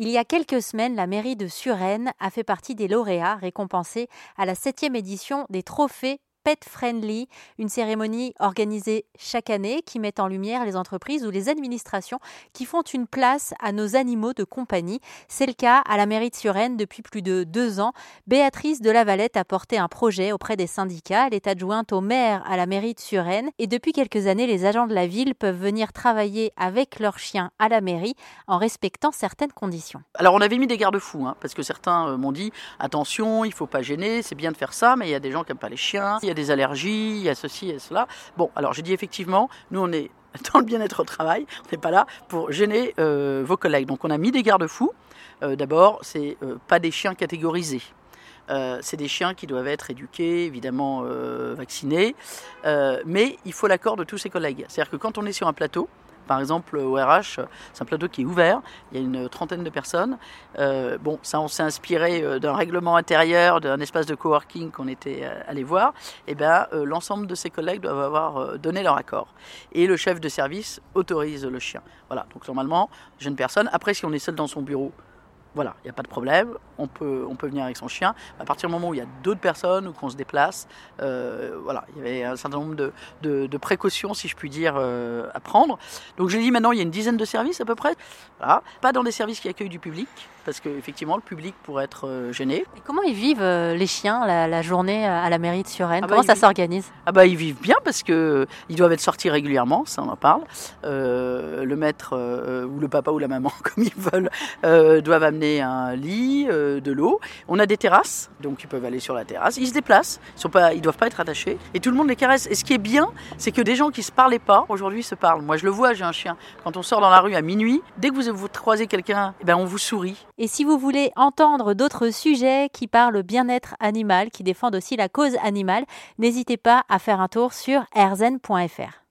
Il y a quelques semaines, la mairie de Suresnes a fait partie des lauréats récompensés à la septième édition des trophées Pet Friendly, une cérémonie organisée chaque année qui met en lumière les entreprises ou les administrations qui font une place à nos animaux de compagnie. C'est le cas à la mairie de Suresnes depuis plus de deux ans. Béatrice de Lavalette a porté un projet auprès des syndicats. Elle est adjointe au maire à la mairie de Suresnes et depuis quelques années, les agents de la ville peuvent venir travailler avec leurs chiens à la mairie en respectant certaines conditions. Alors on avait mis des garde-fous hein, parce que certains euh, m'ont dit attention, il faut pas gêner, c'est bien de faire ça, mais il y a des gens qui n'aiment pas les chiens. Allergies, il y a ceci et cela. Bon, alors j'ai dit effectivement, nous on est dans le bien-être au travail, on n'est pas là pour gêner euh, vos collègues. Donc on a mis des garde-fous. Euh, d'abord, c'est euh, pas des chiens catégorisés. c'est des chiens qui doivent être éduqués, évidemment vaccinés, mais il faut l'accord de tous ses collègues. C'est-à-dire que quand on est sur un plateau, par exemple, au RH, c'est un plateau qui est ouvert, il y a une trentaine de personnes. Euh, bon, ça, on s'est inspiré euh, d'un règlement intérieur, d'un espace de coworking qu'on était euh, allé voir. Et eh bien, l'ensemble de ses collègues doivent avoir donné leur accord. Et le chef de service autorise le chien. Voilà, donc normalement, jeune personne. Après, si on est seul dans son bureau, voilà, il n'y a pas de problème, on peut, on peut venir avec son chien. À partir du moment où il y a d'autres personnes ou qu'on se déplace, euh, voilà, il y avait un certain nombre de, de, précautions, si je puis dire, euh, à prendre. Donc je dis maintenant, il y a une dizaine de services à peu près. Voilà. Pas dans des services qui accueillent du public, parce qu'effectivement, le public pourrait être euh, gêné. Et comment ils vivent les chiens la, journée à la mairie de Suresnes? Ah bah, Comment ça s'organise? Ah bah ils vivent bien parce que ils doivent être sortis régulièrement, ça on en parle. le maître ou le papa ou la maman, comme ils veulent, doivent amener un lit, euh, de l'eau. On a des terrasses, donc ils peuvent aller sur la terrasse. Ils se déplacent, ils ils doivent pas être attachés. Et tout le monde les caresse. Et ce qui est bien, c'est que des gens qui se parlaient pas aujourd'hui se parlent. Moi, je le vois, j'ai un chien. Quand on sort dans la rue à minuit, dès que vous, vous croisez quelqu'un, eh ben on vous sourit. Et si vous voulez entendre d'autres sujets qui parlent bien-être animal, qui défendent aussi la cause animale, n'hésitez pas à faire un tour sur erzen.fr.